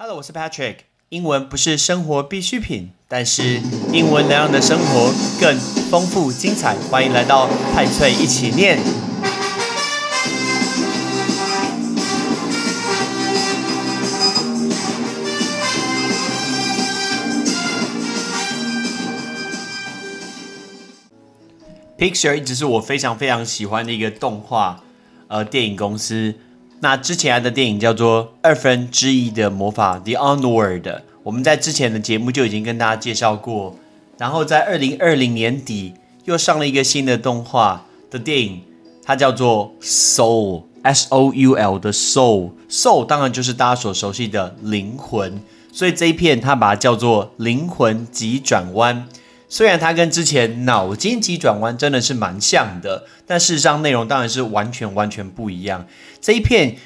Hello，我是 Patrick。英文不是生活必需品，但是英文能让你的生活更丰富精彩。欢迎来到派翠一起念。Picture 一直是我非常非常喜欢的一个动画呃电影公司。那之前的电影叫做《二分之一的魔法》The Onward，我们在之前的节目就已经跟大家介绍过。然后在二零二零年底又上了一个新的动画的电影，它叫做《Soul》，S O U L 的 Soul，Soul 当然就是大家所熟悉的灵魂，所以这一片它把它叫做灵魂急转弯。虽然它跟之前脑筋急转弯真的是蛮像的，但事实上内容当然是完全完全不一样。这一片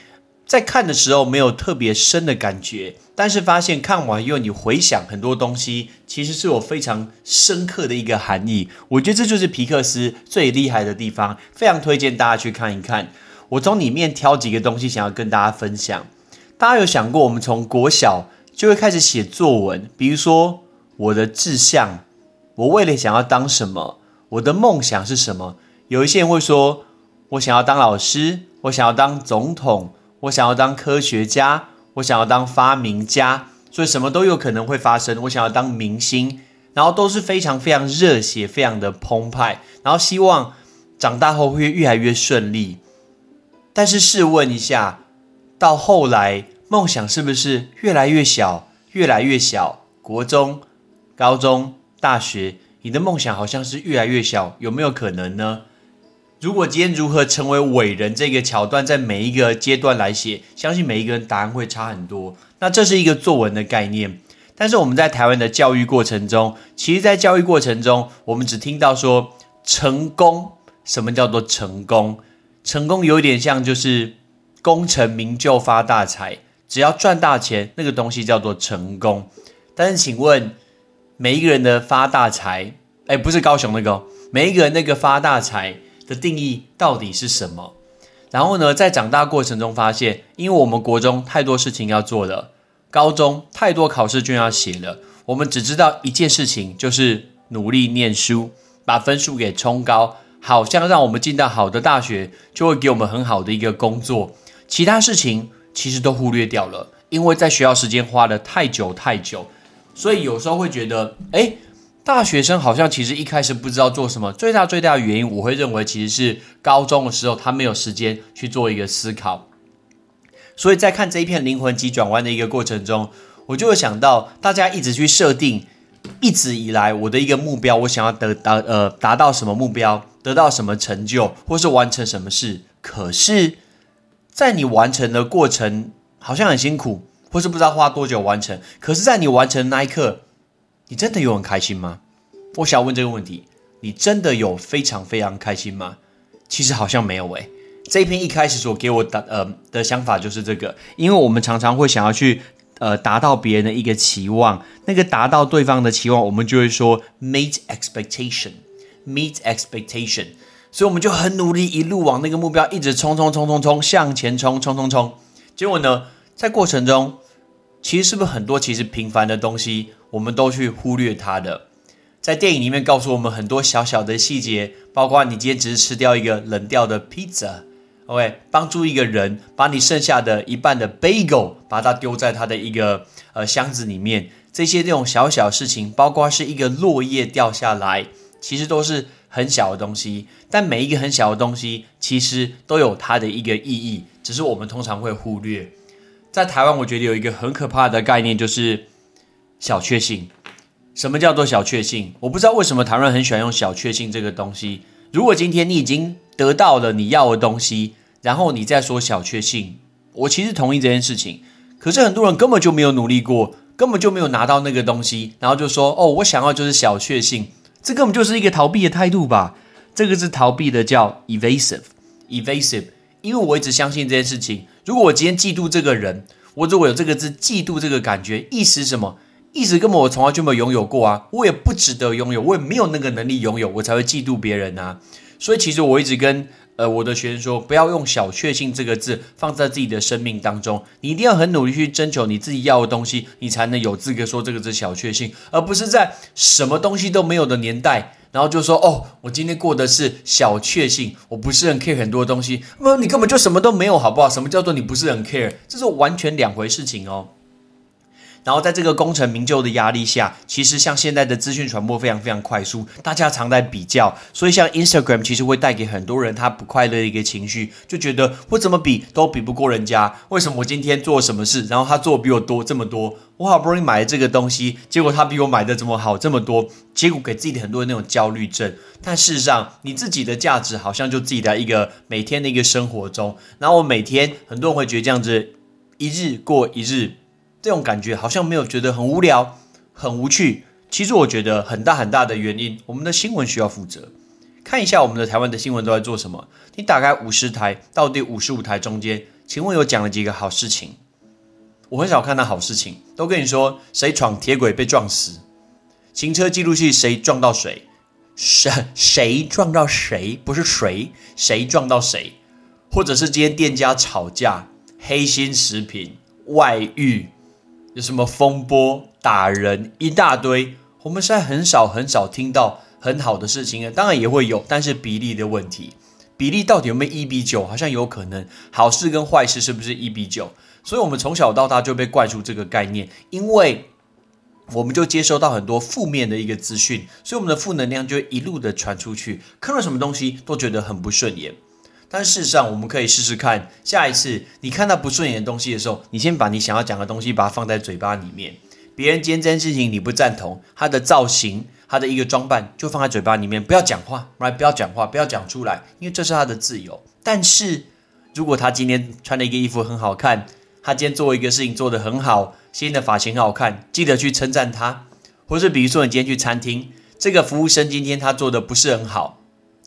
在看的时候没有特别深的感觉，但是发现看完以后你回想很多东西，其实是有非常深刻的一个含义。我觉得这就是皮克斯最厉害的地方，非常推荐大家去看一看。我从里面挑几个东西想要跟大家分享。大家有想过，我们从国小就会开始写作文，比如说我的志向。我未来想要当什么？我的梦想是什么？有一些人会说，我想要当老师，我想要当总统，我想要当科学家，我想要当发明家，所以什么都有可能会发生。我想要当明星，然后都是非常非常热血，非常的澎湃，然后希望长大后会越来越顺利。但是试问一下，到后来梦想是不是越来越小，越来越小？国中、高中。大学，你的梦想好像是越来越小，有没有可能呢？如果今天如何成为伟人这个桥段在每一个阶段来写，相信每一个人答案会差很多。那这是一个作文的概念，但是我们在台湾的教育过程中，其实，在教育过程中，我们只听到说成功，什么叫做成功？成功有点像就是功成名就、发大财，只要赚大钱，那个东西叫做成功。但是，请问？每一个人的发大财，哎，不是高雄那个，每一个人那个发大财的定义到底是什么？然后呢，在长大过程中发现，因为我们国中太多事情要做了，高中太多考试卷要写了，我们只知道一件事情，就是努力念书，把分数给冲高，好像让我们进到好的大学，就会给我们很好的一个工作，其他事情其实都忽略掉了，因为在学校时间花的太久太久。所以有时候会觉得，哎，大学生好像其实一开始不知道做什么。最大最大的原因，我会认为其实是高中的时候他没有时间去做一个思考。所以在看这一片灵魂急转弯的一个过程中，我就会想到，大家一直去设定，一直以来我的一个目标，我想要得达呃达到什么目标，得到什么成就，或是完成什么事。可是，在你完成的过程，好像很辛苦。或是不知道花多久完成，可是，在你完成那一刻，你真的有很开心吗？我想问这个问题：你真的有非常非常开心吗？其实好像没有诶。这一篇一开始所给我的呃的想法就是这个，因为我们常常会想要去呃达到别人的一个期望，那个达到对方的期望，我们就会说 meet expectation，meet expectation，所以我们就很努力，一路往那个目标一直冲冲冲冲冲向前冲冲冲冲，结果呢，在过程中。其实是不是很多其实平凡的东西，我们都去忽略它的？在电影里面告诉我们很多小小的细节，包括你今天只是吃掉一个冷掉的披萨，OK，帮助一个人把你剩下的一半的 bagel 把它丢在他的一个呃箱子里面，这些这种小小事情，包括是一个落叶掉下来，其实都是很小的东西，但每一个很小的东西其实都有它的一个意义，只是我们通常会忽略。在台湾，我觉得有一个很可怕的概念，就是小确幸。什么叫做小确幸？我不知道为什么台湾很喜欢用小确幸这个东西。如果今天你已经得到了你要的东西，然后你再说小确幸，我其实同意这件事情。可是很多人根本就没有努力过，根本就没有拿到那个东西，然后就说：“哦，我想要就是小确幸。”这根本就是一个逃避的态度吧？这个是逃避的，叫 evasive，evasive。因为我一直相信这件事情。如果我今天嫉妒这个人，我如果有这个字“嫉妒”这个感觉，意思什么？意思根本我从来就没有拥有过啊！我也不值得拥有，我也没有那个能力拥有，我才会嫉妒别人啊！所以其实我一直跟呃我的学生说，不要用小确幸这个字放在自己的生命当中，你一定要很努力去征求你自己要的东西，你才能有资格说这个字小确幸，而不是在什么东西都没有的年代。然后就说哦，我今天过的是小确幸，我不是很 care 很多东西。那你根本就什么都没有，好不好？什么叫做你不是很 care？这是完全两回事情哦。然后在这个功成名就的压力下，其实像现在的资讯传播非常非常快速，大家常在比较，所以像 Instagram 其实会带给很多人他不快乐的一个情绪，就觉得我怎么比都比不过人家，为什么我今天做什么事，然后他做比我多这么多，我好不容易买了这个东西，结果他比我买的怎么好这么多，结果给自己很多那种焦虑症。但事实上，你自己的价值好像就自己的一个每天的一个生活中，然后我每天很多人会觉得这样子一日过一日。这种感觉好像没有觉得很无聊、很无趣。其实我觉得很大很大的原因，我们的新闻需要负责。看一下我们的台湾的新闻都在做什么。你打开五十台到第五十五台中间，请问有讲了几个好事情？我很少看到好事情，都跟你说谁闯铁轨被撞死，行车记录器谁撞到谁，谁谁撞到谁，不是谁谁撞到谁，或者是今天店家吵架、黑心食品、外遇。有什么风波打人一大堆，我们现在很少很少听到很好的事情啊，当然也会有，但是比例的问题，比例到底有没有一比九？好像有可能，好事跟坏事是不是一比九？所以，我们从小到大就被灌输这个概念，因为我们就接收到很多负面的一个资讯，所以我们的负能量就一路的传出去，看到什么东西都觉得很不顺眼。但事实上，我们可以试试看，下一次你看到不顺眼的东西的时候，你先把你想要讲的东西把它放在嘴巴里面。别人今天这件事情你不赞同，他的造型、他的一个装扮就放在嘴巴里面，不要讲话，来不要讲话，不要讲出来，因为这是他的自由。但是如果他今天穿的一个衣服很好看，他今天做一个事情做得很好，新的发型很好看，记得去称赞他。或是比如说你今天去餐厅，这个服务生今天他做的不是很好。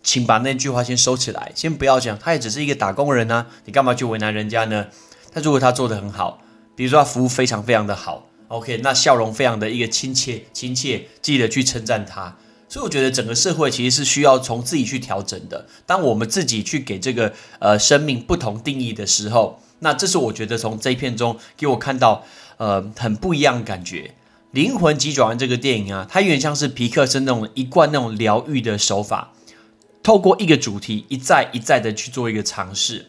请把那句话先收起来，先不要讲，他也只是一个打工人啊，你干嘛去为难人家呢？但如果他做的很好，比如说他服务非常非常的好，OK，那笑容非常的一个亲切亲切，记得去称赞他。所以我觉得整个社会其实是需要从自己去调整的。当我们自己去给这个呃生命不同定义的时候，那这是我觉得从这一片中给我看到呃很不一样的感觉。灵魂急转弯这个电影啊，它有点像是皮克斯那种一贯那种疗愈的手法。透过一个主题一再一再的去做一个尝试，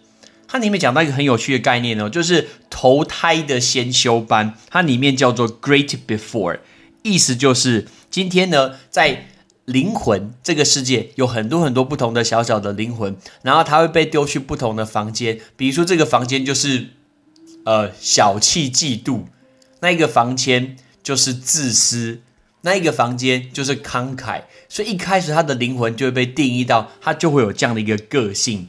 它里面讲到一个很有趣的概念哦，就是投胎的先修班，它里面叫做 Great Before，意思就是今天呢，在灵魂这个世界有很多很多不同的小小的灵魂，然后它会被丢去不同的房间，比如说这个房间就是呃小气嫉妒，那一个房间就是自私。那一个房间就是慷慨，所以一开始他的灵魂就会被定义到，他就会有这样的一个个性。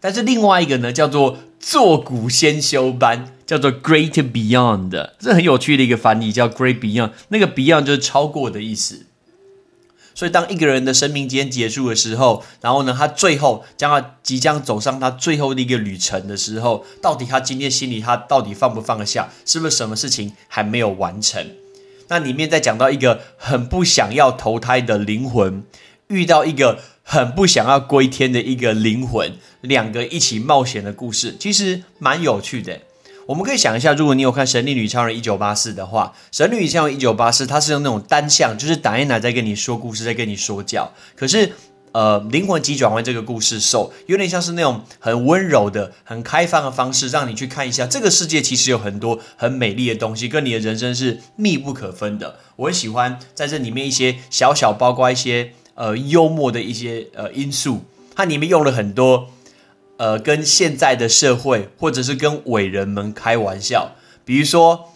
但是另外一个呢，叫做坐骨先修班，叫做 Great Beyond，这很有趣的一个翻译，叫 Great Beyond。那个 Beyond 就是超过的意思。所以当一个人的生命间结束的时候，然后呢，他最后将要即将走上他最后的一个旅程的时候，到底他今天心里他到底放不放得下？是不是什么事情还没有完成？那里面在讲到一个很不想要投胎的灵魂，遇到一个很不想要归天的一个灵魂，两个一起冒险的故事，其实蛮有趣的。我们可以想一下，如果你有看《神力女超人一九八四》的话，《神力女超人一九八四》它是用那种单向，就是打一奶在跟你说故事，在跟你说教，可是。呃，灵魂急转弯这个故事，受有点像是那种很温柔的、很开放的方式，让你去看一下这个世界，其实有很多很美丽的东西，跟你的人生是密不可分的。我很喜欢在这里面一些小小，包括一些呃幽默的一些呃因素，它里面用了很多呃跟现在的社会或者是跟伟人们开玩笑，比如说。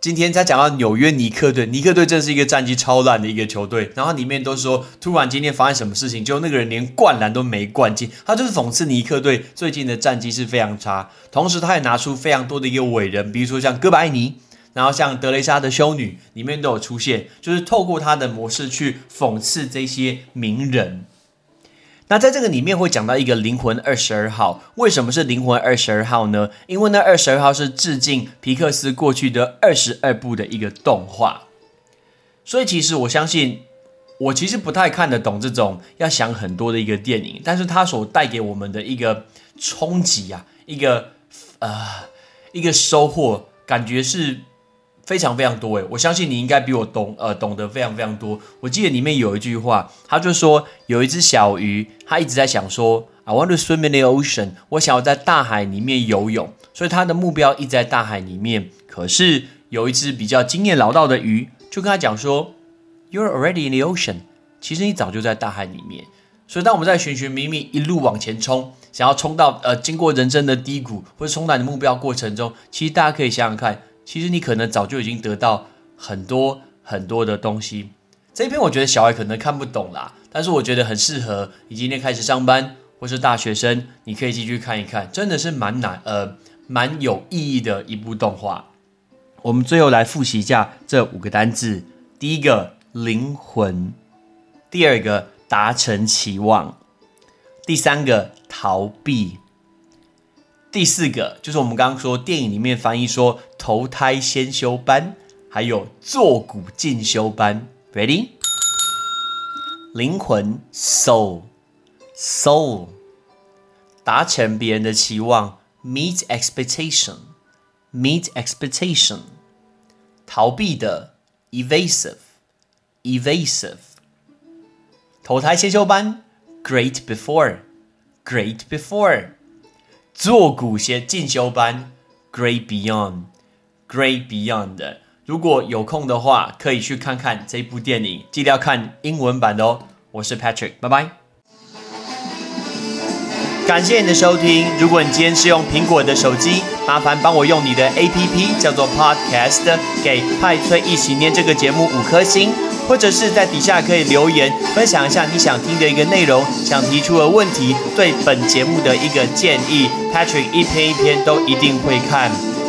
今天才讲到纽约尼克队，尼克队真是一个战绩超烂的一个球队。然后里面都说，突然今天发生什么事情，就那个人连灌篮都没灌进，他就是讽刺尼克队最近的战绩是非常差。同时，他也拿出非常多的一个伟人，比如说像哥白尼，然后像德雷莎的修女，里面都有出现，就是透过他的模式去讽刺这些名人。那在这个里面会讲到一个灵魂二十二号，为什么是灵魂二十二号呢？因为那二十二号是致敬皮克斯过去的二十二部的一个动画，所以其实我相信我其实不太看得懂这种要想很多的一个电影，但是它所带给我们的一个冲击啊，一个呃一个收获，感觉是非常非常多诶。我相信你应该比我懂呃懂得非常非常多。我记得里面有一句话，他就说有一只小鱼，它一直在想说，I want to swim in the ocean，我想要在大海里面游泳，所以它的目标一直在大海里面。可是有一只比较经验老道的鱼，就跟他讲说。You're already in the ocean，其实你早就在大海里面。所以当我们在寻寻觅觅，一路往前冲，想要冲到呃，经过人生的低谷或者冲到你的目标过程中，其实大家可以想想看，其实你可能早就已经得到很多很多的东西。这一篇我觉得小孩可能看不懂啦，但是我觉得很适合你今天开始上班或是大学生，你可以继续看一看，真的是蛮难呃蛮有意义的一部动画。我们最后来复习一下这五个单字，第一个。灵魂，第二个达成期望，第三个逃避，第四个就是我们刚刚说电影里面翻译说投胎先修班，还有坐骨进修班。Ready？灵魂，soul，soul，达成别人的期望，meet expectation，meet expectation，逃避的，evasive。evasive。投胎先修班，great before，great before。坐骨先进修班，great beyond Great beyond。如果有空的话，可以去看看这部电影，记得要看英文版的哦。我是 Patrick，拜拜。感谢你的收听。如果你今天是用苹果的手机，麻烦帮我用你的 APP 叫做 Podcast，给派翠一起念这个节目五颗星。或者是在底下可以留言分享一下你想听的一个内容，想提出的问题，对本节目的一个建议，Patrick 一篇一篇都一定会看。